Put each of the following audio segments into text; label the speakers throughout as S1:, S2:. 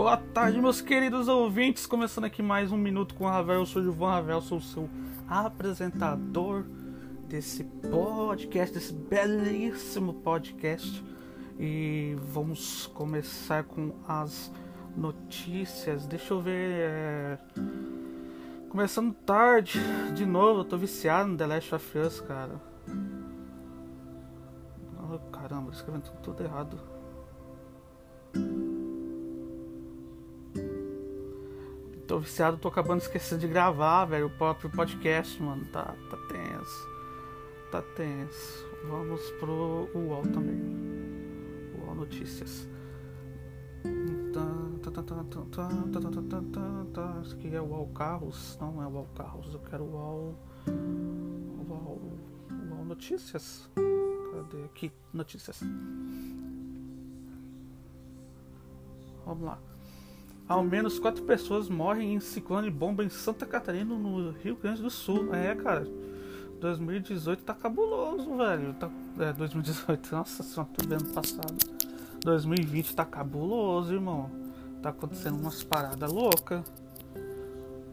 S1: Boa tarde, meus queridos ouvintes. Começando aqui mais um minuto com o Ravel. Eu sou o Gilvan Ravel, sou o seu apresentador desse podcast, desse belíssimo podcast. E vamos começar com as notícias. Deixa eu ver. É... Começando tarde, de novo. Eu tô viciado no The Last of Us, cara. Oh, caramba, escrevendo tudo errado. Viciado, tô acabando esquecendo de gravar, velho, o próprio podcast, mano. Tá, tá tenso. Tá tenso. Vamos pro UOL também. UOL Notícias. Isso aqui é o UOL Carros. Não é o UOL Carros, eu quero o UOL. UOL, UOL Notícias. Cadê aqui? Notícias. Vamos lá. Ao menos quatro pessoas morrem em ciclone bomba em Santa Catarina, no Rio Grande do Sul. É, cara. 2018 tá cabuloso, velho. Tá, é, 2018, nossa senhora, tô vendo passado. 2020 tá cabuloso, irmão. Tá acontecendo umas paradas loucas.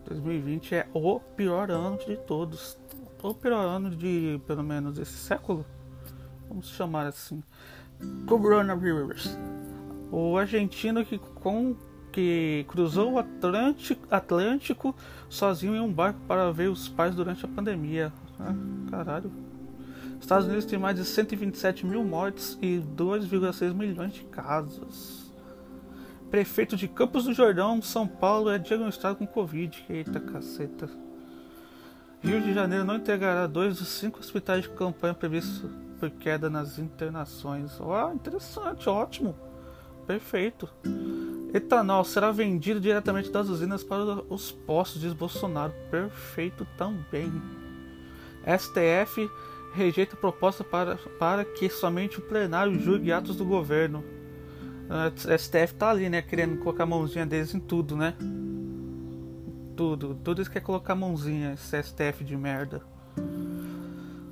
S1: 2020 é o pior ano de todos. O pior ano de, pelo menos, esse século. Vamos chamar assim. Coronavirus. O argentino que com que cruzou o Atlântico, Atlântico sozinho em um barco para ver os pais durante a pandemia. Ah, caralho. Estados Unidos tem mais de 127 mil mortes e 2,6 milhões de casos. Prefeito de Campos do Jordão, São Paulo, é diagnosticado com Covid. Eita caceta. Rio de Janeiro não entregará dois dos cinco hospitais de campanha previstos por queda nas internações. Ó, oh, interessante, ótimo. Perfeito. Etanol será vendido diretamente das usinas para os postos, diz Bolsonaro. Perfeito também. STF rejeita proposta para, para que somente o plenário julgue atos do governo. Uh, STF tá ali, né? Querendo colocar a mãozinha deles em tudo, né? Tudo. Tudo isso quer colocar a mãozinha, esse STF de merda.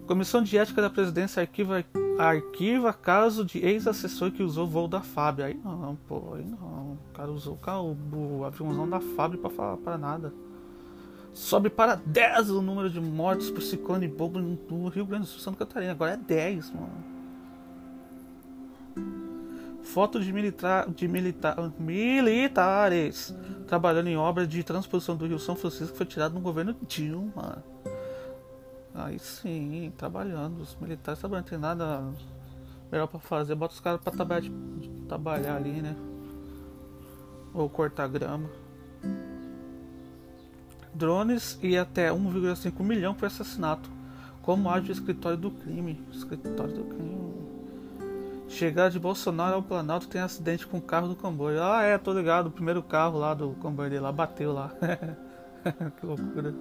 S1: Comissão de Ética da Presidência arquiva, arquiva caso de ex-assessor que usou voo da FAB. Aí não, pô, aí não. O cara usou o, aviãozão da FAB pra falar para nada. Sobe para 10 o número de mortes por ciclone bobo no Rio Grande do Sul, Santa Catarina. Agora é 10, mano. Foto de, militar, de militar, militares trabalhando em obra de transposição do Rio São Francisco foi tirado no governo Dilma. Aí sim, trabalhando. Os militares trabalhando, não tem nada melhor pra fazer. Bota os caras pra trabalhar, trabalhar ali, né? Ou cortar grama. Drones e até 1,5 milhão por assassinato. Como age o escritório do crime? Escritório do crime. Chegada de Bolsonaro ao Planalto tem acidente com o carro do comboio. Ah, é, tô ligado. O primeiro carro lá do comboio dele lá bateu lá. que loucura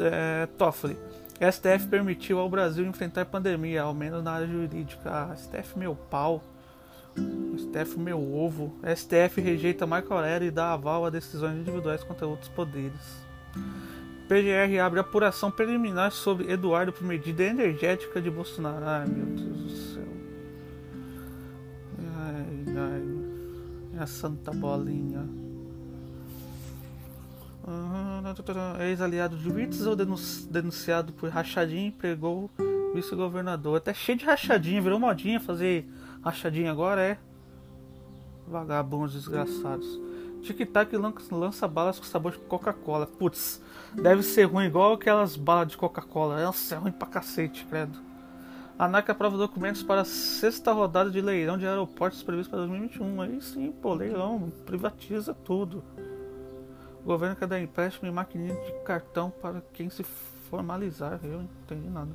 S1: é, Toffoli. STF permitiu ao Brasil enfrentar pandemia, ao menos na área jurídica. Ah, STF meu pau. STF meu ovo. STF rejeita Marco Aurélio e dá aval a decisões individuais contra outros poderes. PGR abre apuração preliminar sobre Eduardo por medida energética de Bolsonaro. Ai meu Deus do céu. Ai, ai. A santa bolinha. Ex-aliado de Witzel denunciado por rachadinha pegou vice-governador. Até cheio de rachadinha, virou modinha fazer rachadinha agora, é? Vagabundos desgraçados. Tic-tac lança balas com sabor de Coca-Cola. Putz, deve ser ruim igual aquelas balas de Coca-Cola. Nossa, é ruim pra cacete, credo. ANAC aprova documentos para a sexta rodada de leilão de aeroportos previsto para 2021. Aí sim, pô, leilão, privatiza tudo. O governo quer dar empréstimo e maquininha de cartão para quem se formalizar. Eu não entendi nada.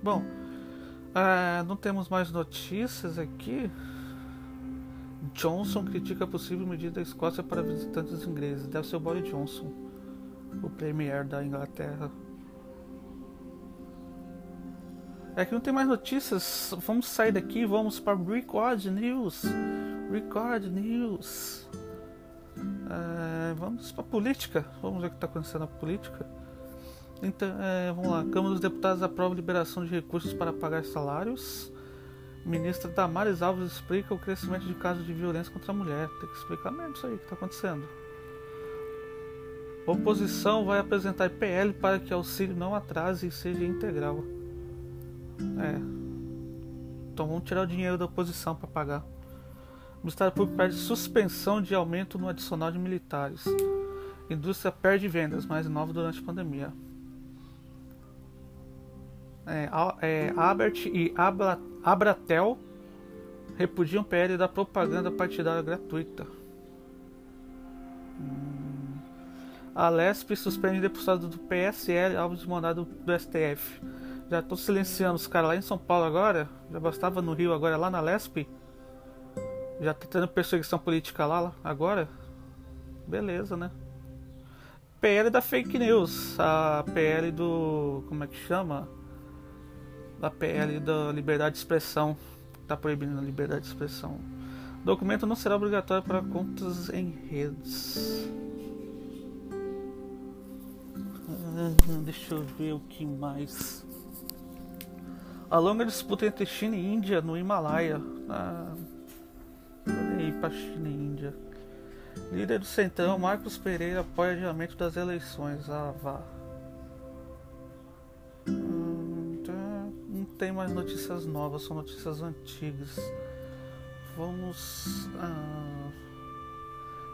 S1: Bom, é, não temos mais notícias aqui. Johnson critica possível medida da Escócia para visitantes ingleses. Deve ser o Boris Johnson, o premier da Inglaterra. É que não tem mais notícias. Vamos sair daqui, vamos para Record News. Record News. É, vamos para política. Vamos ver o que está acontecendo na política. Então, é, vamos lá. Câmara dos Deputados aprova liberação de recursos para pagar salários. Ministra Damares Alves explica o crescimento de casos de violência contra a mulher. Tem que explicar mesmo isso aí que está acontecendo. Oposição vai apresentar IPL para que auxílio não atrase e seja integral. É. Então vamos tirar o dinheiro da oposição para pagar. O Ministério Público pede suspensão de aumento no adicional de militares. Indústria perde vendas, mais nova durante a pandemia. É, é, Abert e Abra, Abratel repudiam PL da propaganda partidária gratuita. Hum. A Lesp suspende deputado do PSL alvo de mandado do STF. Já estou silenciando os caras lá em São Paulo agora. Já bastava no Rio, agora lá na Lesp. Já tá tendo perseguição política lá agora. Beleza, né? PL da fake news. A PL do. Como é que chama? Da PL da liberdade de expressão. Tá proibindo a liberdade de expressão. Documento não será obrigatório para contas em redes. Deixa eu ver o que mais. A longa disputa entre China e Índia no Himalaia. Ah, aí para China e Índia. Líder do Centrão, Marcos Pereira apoia adiamento das eleições. Ah, vá. Não tem mais notícias novas, são notícias antigas. Vamos. Ah,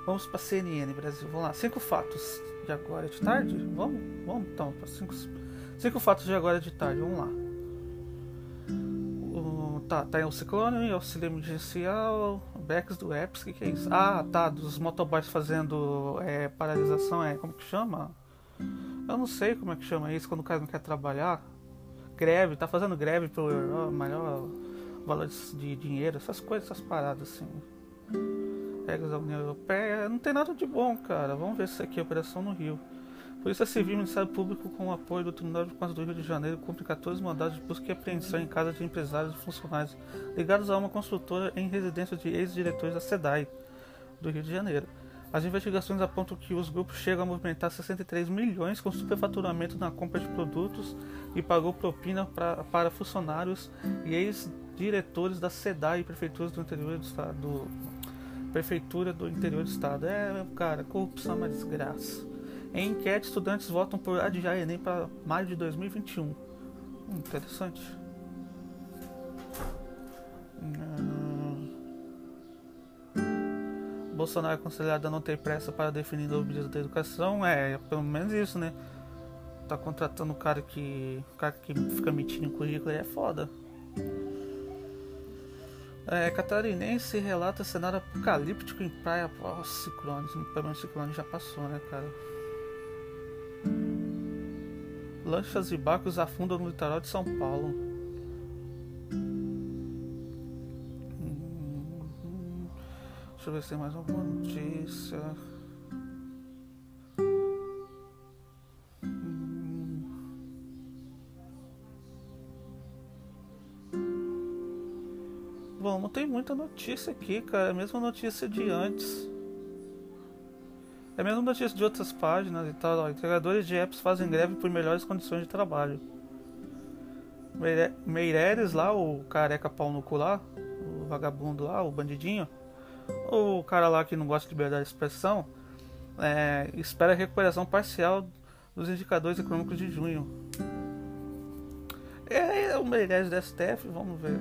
S1: vamos para CNN Brasil. Vamos lá. Cinco fatos de agora de tarde? Vamos? Vamos então. Para cinco, cinco fatos de agora de tarde. Vamos lá. Tá, tá em o ciclone, auxílio emergencial, backs do apps, o que, que é isso? Ah, tá, dos motoboys fazendo é, paralisação, é como que chama? Eu não sei como é que chama isso quando o cara não quer trabalhar. Greve, tá fazendo greve pelo maior valor de dinheiro, essas coisas, essas paradas assim. Regras da União Europeia, não tem nada de bom, cara. Vamos ver se isso aqui é Operação no Rio. Polícia Civil e Ministério Público, com o apoio do Tribunal de Contas do Rio de Janeiro, cumpre 14 mandados de busca e apreensão em casa de empresários e funcionários ligados a uma construtora em residência de ex-diretores da SEDAI do Rio de Janeiro. As investigações apontam que os grupos chegam a movimentar 63 milhões com superfaturamento na compra de produtos e pagou propina pra, para funcionários e ex-diretores da SEDAI e prefeituras do interior do estado. Do, prefeitura do interior do estado. É, cara, corrupção é uma desgraça. Em enquete, estudantes votam por adiar Enem para maio de 2021. Hum, interessante. Hum. Bolsonaro é aconselhado a não ter pressa para definir o objeto da educação. É, pelo menos isso, né? Tá contratando o cara que. O cara que fica mentindo em currículo é foda. É, catarinense relata cenário apocalíptico em praia após ciclones. Pelo menos ciclone já passou, né, cara? Lanchas e barcos afundam no litoral de São Paulo. Deixa eu ver se tem mais alguma notícia. Bom, não tem muita notícia aqui, cara. A mesma notícia de antes. É a mesma notícia de outras páginas e tal. Entregadores de apps fazem greve por melhores condições de trabalho. Meireles lá, o careca pau no cu lá, o vagabundo lá, o bandidinho, o cara lá que não gosta de liberdade de expressão, é, espera a recuperação parcial dos indicadores econômicos de junho. É, o Meireles do STF, vamos ver.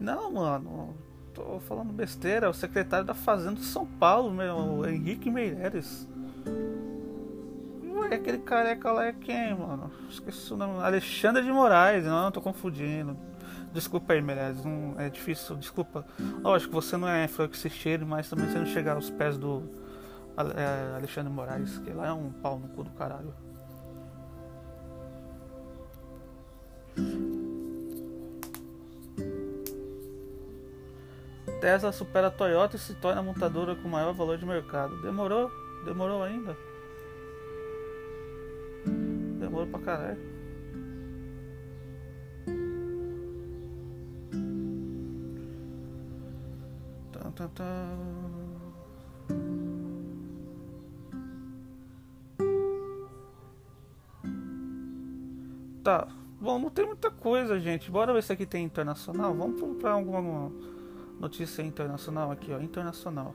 S1: Não, mano, tô falando besteira, o secretário da Fazenda de São Paulo, meu, o Henrique Meireles. Ué, aquele careca lá é quem, mano? Esqueci o nome. Alexandre de Moraes, não, tô confundindo. Desculpa aí, Meireles, não, é difícil, desculpa. Lógico, você não é cheiro, mas também você não chegar aos pés do é, Alexandre de Moraes, que lá é um pau no cu do caralho. Tesla supera a Toyota e se torna a montadora com maior valor de mercado. Demorou? Demorou ainda? Demorou pra caralho. Tá, tá, tá. Tá. Bom, não tem muita coisa, gente. Bora ver se aqui tem internacional. Vamos para alguma notícia internacional aqui, ó. Internacional.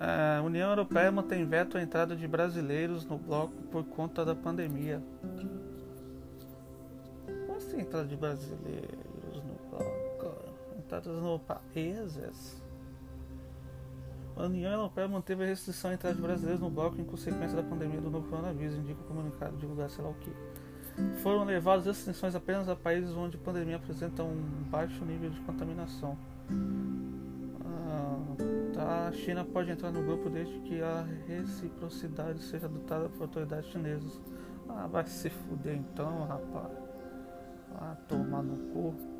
S1: É, a União Europeia mantém veto à entrada de brasileiros no bloco por conta da pandemia. Como assim entrada de brasileiros no bloco? Entradas no países? A União Europeia manteve a restrição à entrada de brasileiros no bloco em consequência da pandemia do novo coronavírus, indica o comunicado divulgado sei lá o que. Foram levadas restrições apenas a países onde a pandemia apresenta um baixo nível de contaminação. Ah. A China pode entrar no grupo desde que a reciprocidade seja adotada por autoridades chinesas. Ah, vai se fuder então, rapaz. Vai tomar no cu.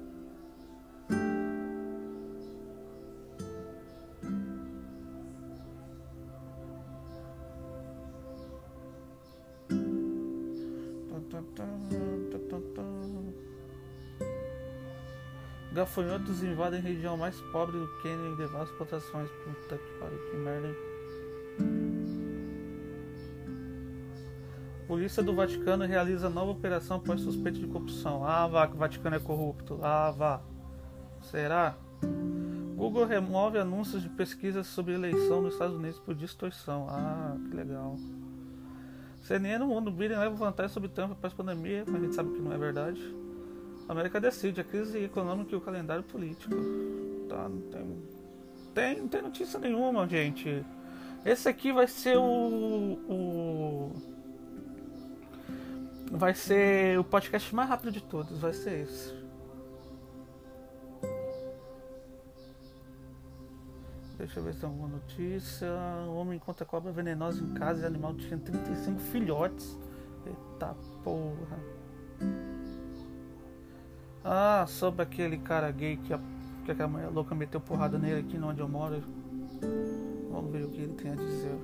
S1: Gafanhotos invadem região mais pobre do Quênia e devastam plantações. Puta que pariu, que merda, hein? Polícia do Vaticano realiza nova operação após suspeita de corrupção. Ah, vá, que o Vaticano é corrupto. Ah, vá. Será? Google remove anúncios de pesquisas sobre eleição nos Estados Unidos por distorção. Ah, que legal. CNN no mundo, Biden leva vantagem sobre Trump após pandemia, mas a gente sabe que não é verdade. América decide a crise econômica e o calendário político. Tá, não tem, tem, não tem notícia nenhuma, gente. Esse aqui vai ser o, o vai ser o podcast mais rápido de todos, vai ser esse. Deixa eu ver se tem alguma notícia. O homem encontra cobra venenosa em casa e animal tinha 35 filhotes. Eita porra. Ah, sobre aquele cara gay que a, que a mulher louca meteu porrada nele aqui onde eu moro. Vamos ver o que ele tem a dizer.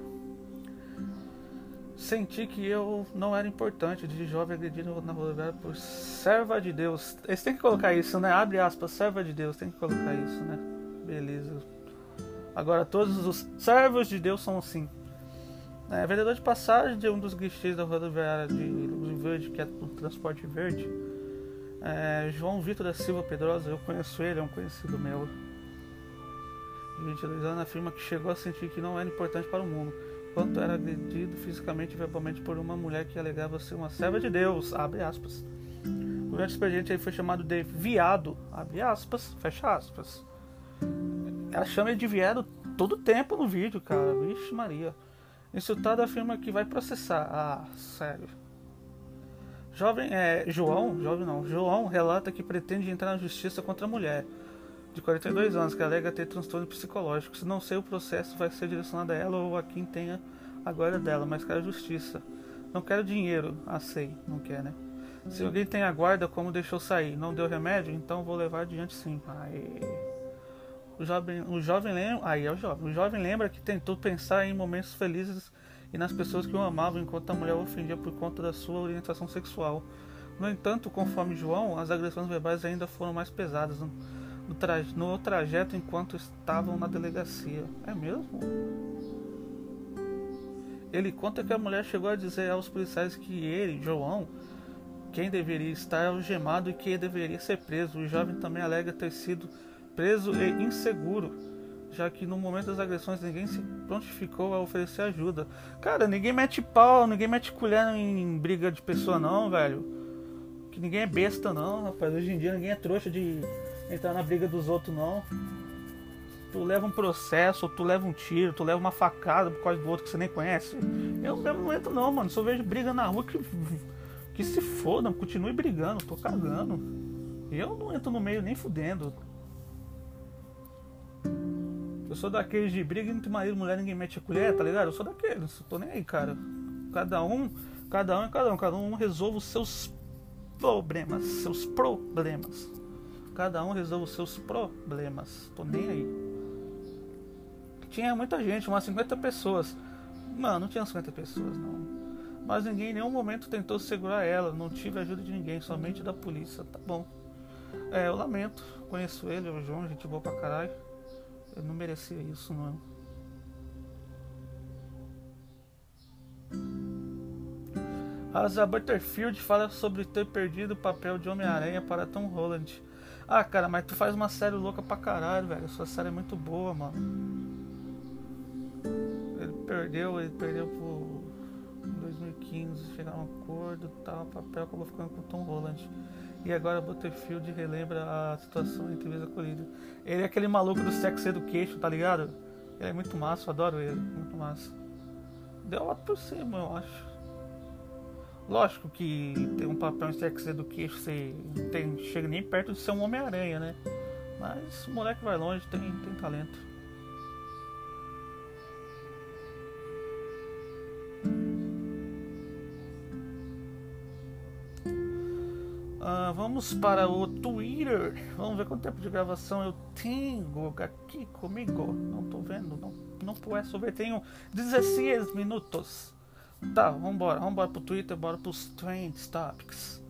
S1: Senti que eu não era importante, de jovem agredido na rodoviária por serva de Deus. Eles têm que colocar isso, né? Abre aspas, serva de Deus, tem que colocar isso, né? Beleza. Agora todos os servos de Deus são assim. É, vendedor de passagem de um dos guichês da rodoviária de Luz Verde, que é o transporte verde é, João Vitor da Silva Pedrosa, eu conheço ele, é um conhecido meu. De 22 anos, afirma que chegou a sentir que não era importante para o mundo, quanto era agredido fisicamente e verbalmente por uma mulher que alegava ser uma serva de Deus, abre aspas. Durante o expediente ele foi chamado de viado, abre aspas, fecha aspas. Ela chama ele de viado todo tempo no vídeo, cara. Vixe Maria. Insultado afirma que vai processar. Ah, sério. Jovem, é, João, jovem não, João relata que pretende entrar na justiça contra a mulher de 42 anos que alega ter transtorno psicológico. Se não sei, o processo vai ser direcionado a ela ou a quem tenha a guarda dela, mas quero justiça. Não quero dinheiro. Ah, sei, não quer, né? Se alguém tem a guarda, como deixou sair? Não deu remédio? Então vou levar adiante sim. Aê. O jovem, o jovem lembra, aí é o jovem. O jovem lembra que tentou pensar em momentos felizes e nas pessoas que o amavam enquanto a mulher o ofendia por conta da sua orientação sexual. No entanto, conforme João, as agressões verbais ainda foram mais pesadas no, no, traje, no trajeto enquanto estavam na delegacia. É mesmo? Ele conta que a mulher chegou a dizer aos policiais que ele, João, quem deveria estar algemado e que deveria ser preso. O jovem também alega ter sido preso e inseguro já que no momento das agressões ninguém se prontificou a oferecer ajuda. Cara, ninguém mete pau, ninguém mete colher em briga de pessoa não, velho. Que ninguém é besta não, rapaz. Hoje em dia ninguém é trouxa de entrar na briga dos outros não. Tu leva um processo, tu leva um tiro, tu leva uma facada por causa do outro que você nem conhece. Eu mesmo não entro não, mano. Só vejo briga na rua que, que se fodam, continue brigando, tô cagando. Eu não entro no meio nem fudendo. Eu sou daqueles de briga entre marido e mulher, ninguém mete a colher, tá ligado? Eu sou daqueles, tô nem aí, cara. Cada um, cada um é cada um, cada um resolve os seus problemas, seus problemas. Cada um resolve os seus problemas. Tô nem aí. Tinha muita gente, umas 50 pessoas. Mano, não tinha 50 pessoas, não. Mas ninguém em nenhum momento tentou segurar ela. Não tive ajuda de ninguém, somente da polícia. Tá bom. É, eu lamento. Conheço ele, o João, gente boa pra caralho. Eu não merecia isso, não. Asa Butterfield fala sobre ter perdido o papel de Homem-Aranha para Tom Holland. Ah, cara, mas tu faz uma série louca pra caralho, velho. Sua série é muito boa, mano. Ele perdeu, ele perdeu pro 2015, chegaram a um acordo tal, o papel acabou ficando com Tom Holland. E agora Butterfield relembra a situação entre Visa Colírio. Ele é aquele maluco do Sex Education, tá ligado? Ele é muito massa, eu adoro ele, muito massa. Deu lá por cima, eu acho. Lógico que tem um papel em Sex Education, você tem, chega nem perto de ser um Homem-Aranha, né? Mas o moleque vai longe, tem, tem talento. Vamos para o Twitter. Vamos ver quanto tempo de gravação eu tenho aqui comigo. Não tô vendo, não, não posso ver. Tenho 16 minutos. Tá, vambora, vambora pro Twitter, bora pros Trends Topics.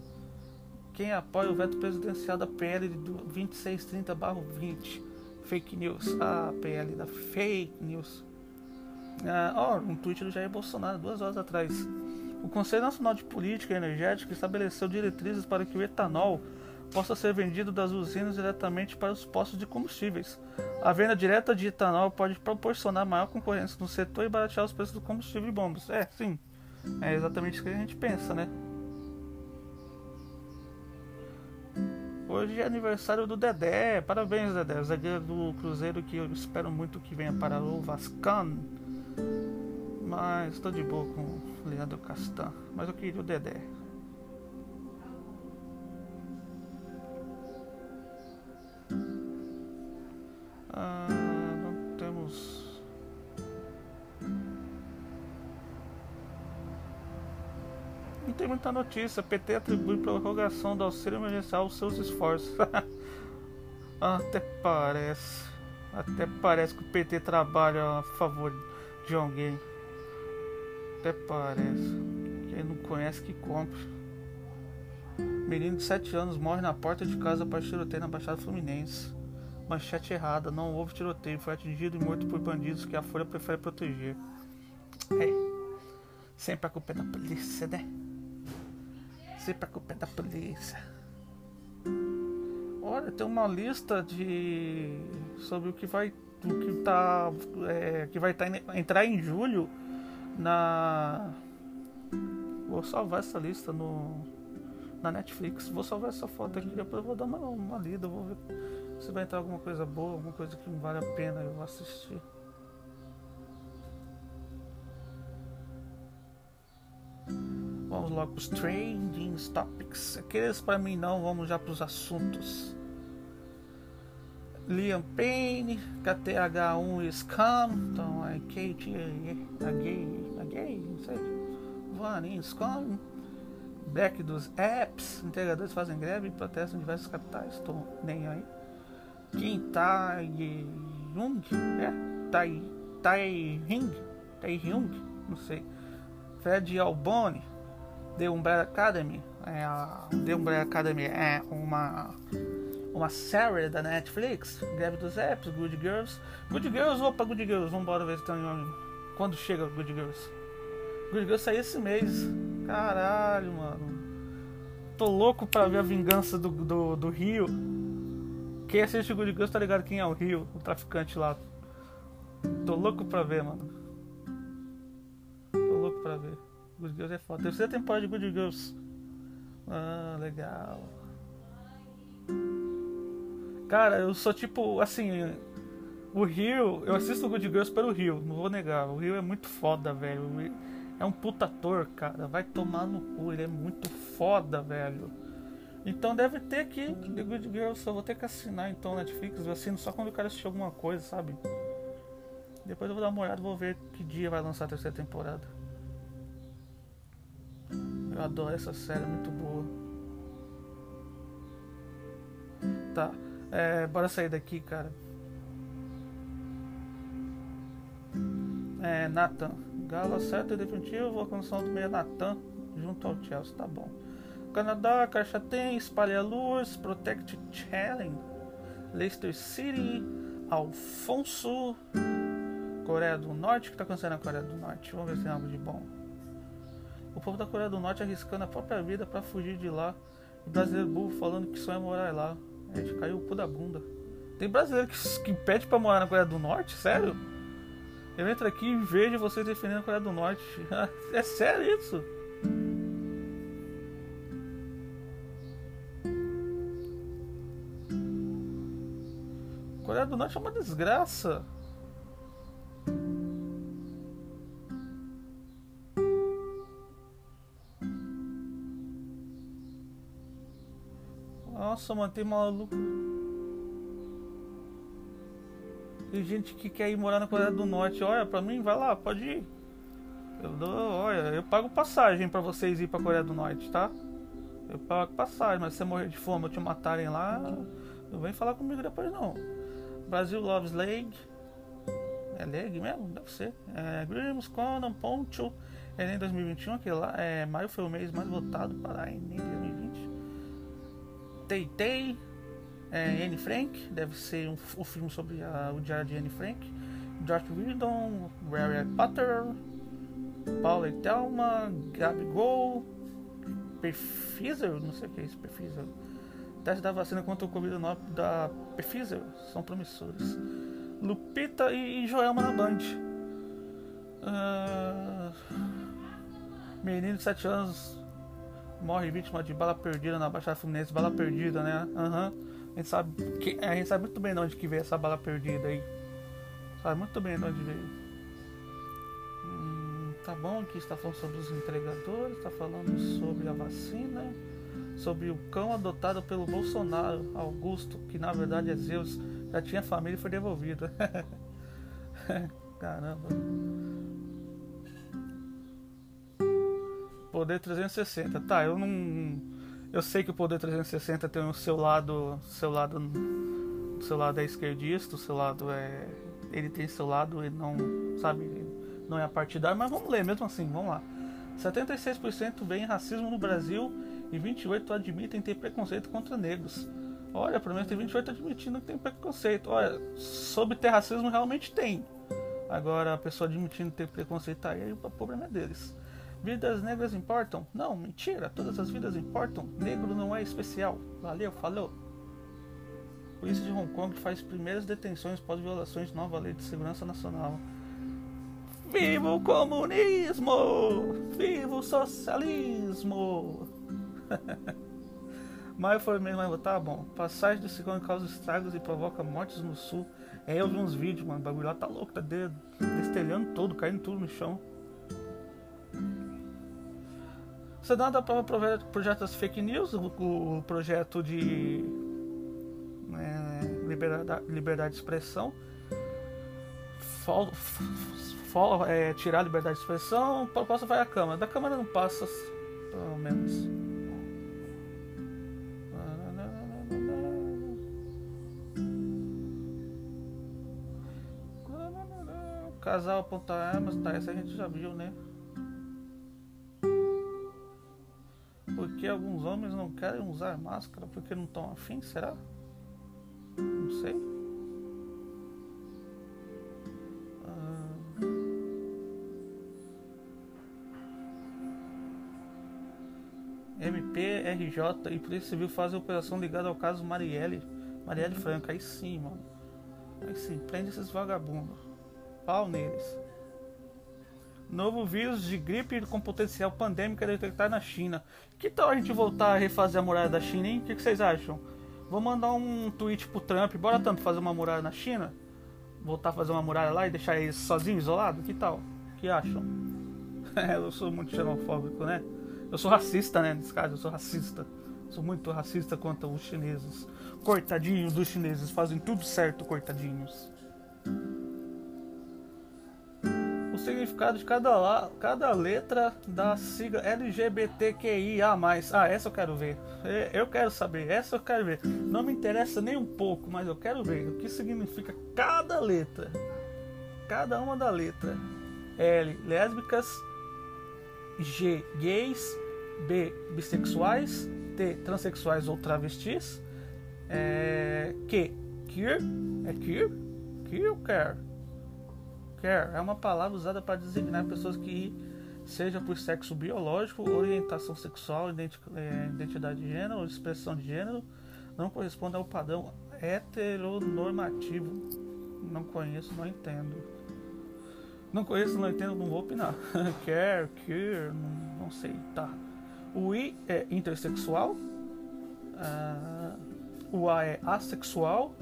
S1: Quem apoia o veto presidencial da PL do 2630-20? Fake News. Ah, PL da Fake News. Ah, ó, um tweet do Jair Bolsonaro duas horas atrás. O Conselho Nacional de Política Energética estabeleceu diretrizes para que o etanol possa ser vendido das usinas diretamente para os postos de combustíveis. A venda direta de etanol pode proporcionar maior concorrência no setor e baratear os preços do combustível e bombas. É, sim. É exatamente isso que a gente pensa, né? Hoje é aniversário do Dedé. Parabéns, Dedé. Zagueiro do Cruzeiro que eu espero muito que venha para o Vascan. Mas estou de boa com Leandro Castan. Mas eu queria o Dedé. Ah, não temos. Não tem muita notícia. PT atribui prorrogação do auxílio emergencial aos seus esforços. Até parece. Até parece que o PT trabalha a favor de alguém. Até parece. Quem não conhece que compre. Menino de 7 anos morre na porta de casa após tiroteio na Baixada Fluminense. Manchete errada, não houve tiroteio, foi atingido e morto por bandidos que a Folha prefere proteger. É. Sempre a culpa é da polícia, né? Sempre a culpa é da polícia. Olha, tem uma lista de. sobre o que vai. o que tá. É, que vai tá, entrar em julho na. Vou salvar essa lista no. Na Netflix. Vou salvar essa foto aqui, depois vou dar uma, uma lida, vou ver se vai entrar alguma coisa boa, alguma coisa que vale a pena eu assistir. Vamos logo para os trending topics. Aqueles para mim não, vamos já para os assuntos. Liam Payne, KTH1 Scam, então é Kate, a gay, gay, não sei. Van Scam, Black dos apps, integradores fazem greve e protestam em diversas capitais, estou nem aí. Kim Tae-young, é? Tai, Tai-hing, Tai-hyung, não sei. Fred Alboni, The Umbrella Academy, é a The Umbrella Academy é uma uma série da Netflix, Greve dos Apps, Good Girls. Good Girls, opa, Good Girls, vambora ver se tem quando chega Good Girls. Good Girls sai esse mês. Caralho, mano. Tô louco pra ver a vingança do, do, do Rio. Quem assiste Good Girls tá ligado quem é o Rio, o traficante lá. Tô louco pra ver, mano. Tô louco pra ver. Good Girls é foda. Terceira temporada de Good Girls. Ah, legal. Cara, eu sou tipo, assim. O Rio, eu assisto Good Girls pelo Rio, não vou negar. O Rio é muito foda, velho. É um puta ator, cara. Vai tomar no cu, ele é muito foda, velho. Então deve ter aqui The Good Girl, só vou ter que assinar então Netflix, eu assino só quando eu quero assistir alguma coisa, sabe? Depois eu vou dar uma olhada, vou ver que dia vai lançar a terceira temporada. Eu adoro essa série, é muito boa. Tá, é, bora sair daqui, cara. É, Nathan. Galo certo e definitivo, a condição do meia Nathan junto ao Chelsea, tá bom. Canadá, Caixa Tem, Espalha Luz, Protect Challenge, Leicester City, Alfonso, Coreia do Norte. O que está acontecendo na Coreia do Norte? Vamos ver se tem algo de bom. O povo da Coreia do Norte arriscando a própria vida para fugir de lá. O brasileiro burro falando que sonha morar lá. A gente caiu o cu da bunda. Tem brasileiro que, que pede pra morar na Coreia do Norte? Sério? Eu entro aqui e vejo vocês defendendo a Coreia do Norte. é sério isso? Coreia do Norte é uma desgraça. Nossa, mano, tem maluco. Tem gente que quer ir morar na Coreia do Norte. Olha, pra mim, vai lá, pode ir. Eu dou, olha, eu pago passagem pra vocês ir pra Coreia do Norte, tá? Eu pago passagem, mas se você morrer de fome ou te matarem lá, não vem falar comigo depois não. Brasil Loves Leg. É Leg mesmo? Deve ser. É, Grimm's, Conan, Poncho. Enem 2021, aquele lá. É, maio foi o mês mais votado para Enem 2020. Tay Tay é, Anne Frank, deve ser um, um filme sobre a, o diário de Anne Frank, Josh Whedon, Harry Potter, Paula e Thelma, Gabigol, Perfizer, não sei o que é isso, Perfizer. Teste da vacina contra o Covid-19 da Perfizer são promissores. Lupita e, e Joelma na Band. Uh, menino de 7 anos morre vítima de bala perdida na Baixada Fluminense. Bala perdida, né? Aham. Uhum. A gente sabe que a gente sabe muito bem de onde que veio essa bala perdida aí. Sabe muito bem de onde veio. Hum, tá bom, aqui está falando sobre os entregadores, está falando sobre a vacina, sobre o cão adotado pelo Bolsonaro, Augusto, que na verdade é Zeus, já tinha família e foi devolvido. Caramba. Poder 360. Tá, eu não eu sei que o Poder 360 tem o seu lado, seu lado, seu lado é esquerdista, o seu lado é, ele tem seu lado e não, sabe, não é partidário, mas vamos ler mesmo assim, vamos lá. 76% veem racismo no Brasil e 28 admitem ter preconceito contra negros. Olha, pelo menos tem 28 admitindo que tem preconceito. Olha, sobre ter racismo realmente tem. Agora a pessoa admitindo ter preconceito aí, o problema é deles. Vidas negras importam? Não, mentira, todas as vidas importam. Negro não é especial. Valeu, falou. Polícia de Hong Kong faz primeiras detenções pós violações de nova lei de segurança nacional. Viva o comunismo! Viva o socialismo! Maio foi mesmo, mas tá bom. Passagem do ciclone causa estragos e provoca mortes no sul. É, eu vi uns vídeos, mano. O bagulho lá tá louco, tá destelhando todo, caindo tudo no chão. Senado aprova o projeto das fake news, o, projeto de né, liberdade, liberdade de expressão, é, tirar a liberdade de expressão, proposta vai à Câmara. Da Câmara não passa, pelo menos. Casal apontar armas, tá, essa a gente já viu, né? Porque alguns homens não querem usar máscara porque não estão afim, será? Não sei. Ah. MPRJ e Polícia Civil fazem operação ligada ao caso Marielle. Marielle Franca, aí sim, mano. Aí sim, prende esses vagabundos. Pau neles. Novo vírus de gripe com potencial pandêmico é detectado na China. Que tal a gente voltar a refazer a muralha da China, hein? O que, vocês acham? Vou mandar um tweet pro Trump. Bora tanto fazer uma muralha na China? Voltar a fazer uma muralha lá e deixar eles sozinhos, isolados? Que tal? Que acham? É, eu sou muito xenofóbico, né? Eu sou racista, né? Nesse caso, eu sou racista. Sou muito racista contra os chineses. Coitadinhos dos chineses, fazem tudo certo, coitadinhos significado de cada, la, cada letra da sigla LGBTQIA. Ah, essa eu quero ver. Eu quero saber, essa eu quero ver. Não me interessa nem um pouco, mas eu quero ver o que significa cada letra. Cada uma da letra. L, lésbicas. G, gays. B, bissexuais. T, transexuais ou travestis. É, Q, queer. É queer? Queer ou care? Care é uma palavra usada para designar pessoas que seja por sexo biológico, orientação sexual, é, identidade de gênero ou expressão de gênero, não corresponde ao padrão heteronormativo. Não conheço, não entendo. Não conheço, não entendo, não vou opinar. Quer, quer, não, não, sei, tá. O I é intersexual. Uh, o A é assexual.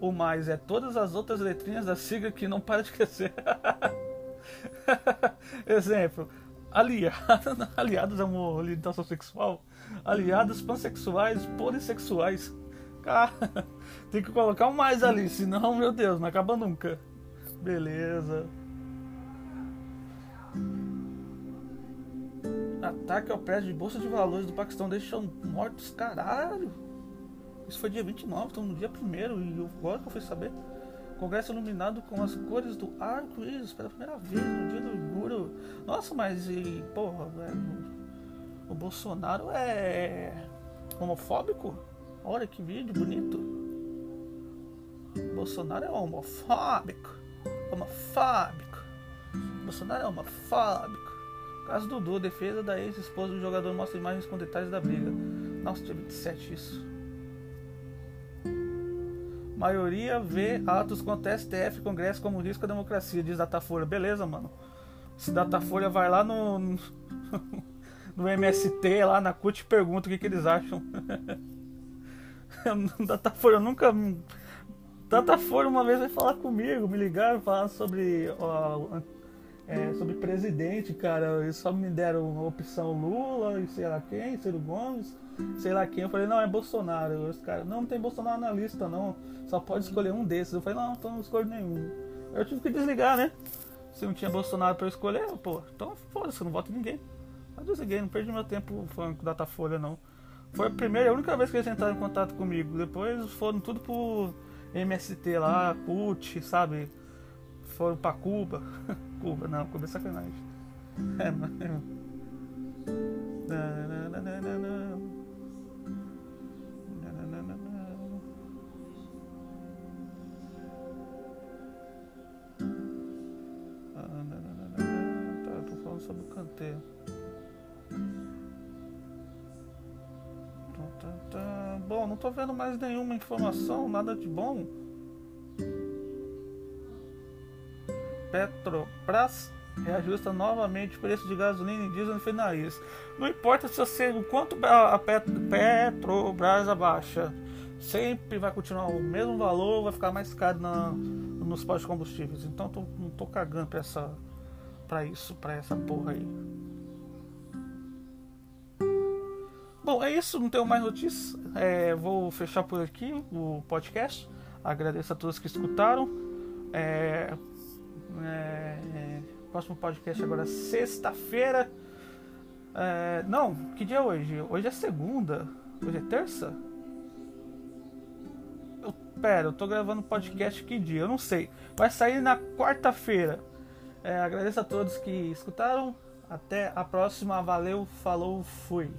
S1: O mais é todas as outras letrinhas da sigla que não para de crescer. Exemplo, aliado, aliados a uma orientação sexual, aliados pansexuais, polissexuais. Cara, tem que colocar um mais ali, senão, meu Deus, não acaba nunca. Beleza. Ataque ao prédio de Bolsa de Valores do Paquistão deixam mortos, caralho. Isso foi dia 29, estamos no dia 1 e agora que eu fui saber. Congresso iluminado com as cores do arco-íris pela primeira vez no dia do orgulho. Nossa, mas e, porra, velho, o Bolsonaro é homofóbico? Olha que vídeo bonito. O Bolsonaro é homofóbico. Homofóbico. O Bolsonaro é homofóbico. Caso Dudu, defesa da ex-esposa do jogador mostra imagens com detalhes da briga. Nossa, dia 27 isso maioria vê atos contra STF Congresso como risco à democracia, diz Datafolha. Beleza, mano. Se Datafolha vai lá no, no MST, lá na CUT, pergunta o que, que eles acham. Datafolha nunca. Datafolha uma vez vai falar comigo, me ligaram, falar sobre, ó, é, sobre presidente, cara. Eles só me deram opção Lula e sei lá quem, Ciro Gomes sei lá quem. Eu falei, não, é Bolsonaro. Os caras, não, não tem Bolsonaro na lista, não. Só pode escolher um desses. Eu falei, não, então não escolho nenhum. Eu tive que desligar, né? Se não tinha Bolsonaro pra eu escolher, pô, então foda-se, eu não voto em ninguém. Mas desliguei, não perdi meu tempo falando com Datafolha, não. Foi a primeira, a única vez que eles entraram em contato comigo. Depois foram tudo pro MST lá, CUT, sabe? Foram pra Cuba. Cuba, não, Cuba é sacanagem. É, mas. Sobre o canteiro. Bom, não tô vendo mais nenhuma informação, nada de bom. Petrobras reajusta novamente o preço de gasolina e diesel no fim Não importa se você, o quanto a Petrobras abaixa, sempre vai continuar o mesmo valor, vai ficar mais caro na, nos postos de combustíveis. Então tô, não tô cagando pra essa para isso, para essa porra aí. Bom, é isso, não tenho mais notícias. É, vou fechar por aqui o podcast. Agradeço a todos que escutaram. É, é, próximo podcast agora sexta-feira. É, não, que dia é hoje? Hoje é segunda. Hoje é terça? Eu, pera, eu tô gravando podcast que dia? Eu não sei. Vai sair na quarta-feira. É, agradeço a todos que escutaram. Até a próxima. Valeu, falou, fui.